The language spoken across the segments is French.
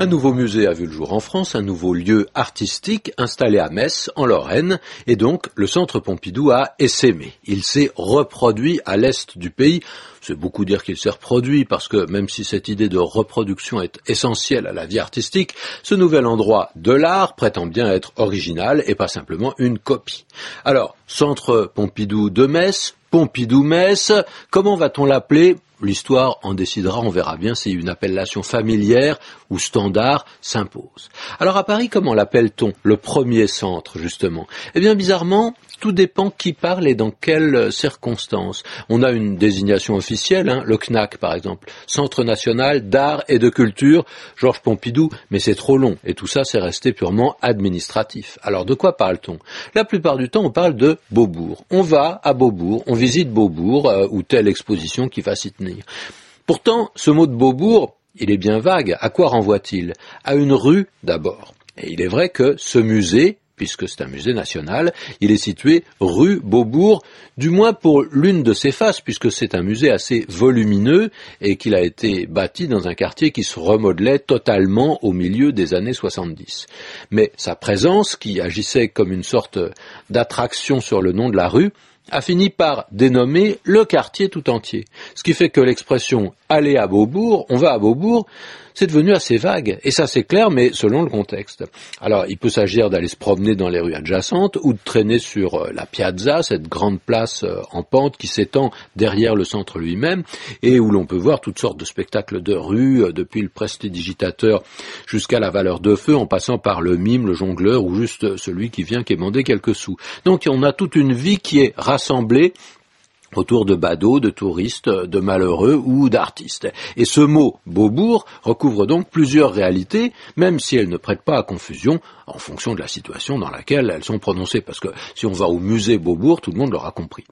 Un nouveau musée a vu le jour en France, un nouveau lieu artistique installé à Metz, en Lorraine, et donc le centre Pompidou a essaimé. Il s'est reproduit à l'est du pays. C'est beaucoup dire qu'il s'est reproduit parce que même si cette idée de reproduction est essentielle à la vie artistique, ce nouvel endroit de l'art prétend bien être original et pas simplement une copie. Alors, centre Pompidou de Metz, Pompidou-Metz, comment va-t-on l'appeler L'histoire en décidera, on verra bien si une appellation familière ou standard s'impose. Alors à Paris, comment l'appelle-t-on Le premier centre, justement? Eh bien, bizarrement, tout dépend qui parle et dans quelles circonstances. On a une désignation officielle, hein, le CNAC par exemple, Centre national d'art et de culture, Georges Pompidou, mais c'est trop long et tout ça c'est resté purement administratif. Alors de quoi parle-t-on? La plupart du temps on parle de Beaubourg. On va à Beaubourg, on visite Beaubourg euh, ou telle exposition qui va s'y tenir. Pourtant, ce mot de Beaubourg, il est bien vague. À quoi renvoie-t-il? À une rue d'abord. Et il est vrai que ce musée, puisque c'est un musée national, il est situé rue Beaubourg, du moins pour l'une de ses faces, puisque c'est un musée assez volumineux et qu'il a été bâti dans un quartier qui se remodelait totalement au milieu des années 70. Mais sa présence, qui agissait comme une sorte d'attraction sur le nom de la rue, a fini par dénommer le quartier tout entier. Ce qui fait que l'expression aller à Beaubourg, on va à Beaubourg, c'est devenu assez vague. Et ça c'est clair, mais selon le contexte. Alors il peut s'agir d'aller se promener dans les rues adjacentes ou de traîner sur euh, la piazza, cette grande place euh, en pente qui s'étend derrière le centre lui-même et où l'on peut voir toutes sortes de spectacles de rue, euh, depuis le prestidigitateur jusqu'à la valeur de feu, en passant par le mime, le jongleur ou juste celui qui vient quémander quelques sous. Donc on a toute une vie qui est rassemblée autour de badauds, de touristes, de malheureux ou d'artistes. Et ce mot Beaubourg recouvre donc plusieurs réalités, même si elles ne prêtent pas à confusion en fonction de la situation dans laquelle elles sont prononcées, parce que si on va au musée Beaubourg, tout le monde l'aura compris.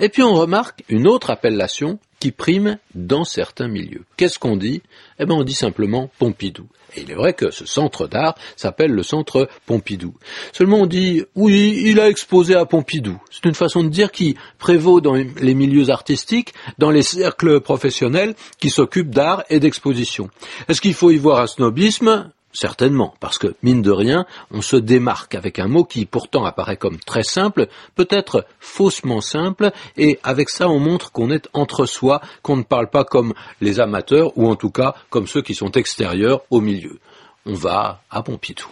Et puis on remarque une autre appellation qui prime dans certains milieux. Qu'est-ce qu'on dit? Eh bien on dit simplement Pompidou. Et il est vrai que ce centre d'art s'appelle le centre Pompidou. Seulement on dit oui, il a exposé à Pompidou. C'est une façon de dire qui prévaut dans les milieux artistiques, dans les cercles professionnels qui s'occupent d'art et d'exposition. Est-ce qu'il faut y voir un snobisme? Certainement, parce que, mine de rien, on se démarque avec un mot qui pourtant apparaît comme très simple, peut-être faussement simple, et avec ça on montre qu'on est entre soi, qu'on ne parle pas comme les amateurs, ou en tout cas comme ceux qui sont extérieurs au milieu. On va à Pompidou.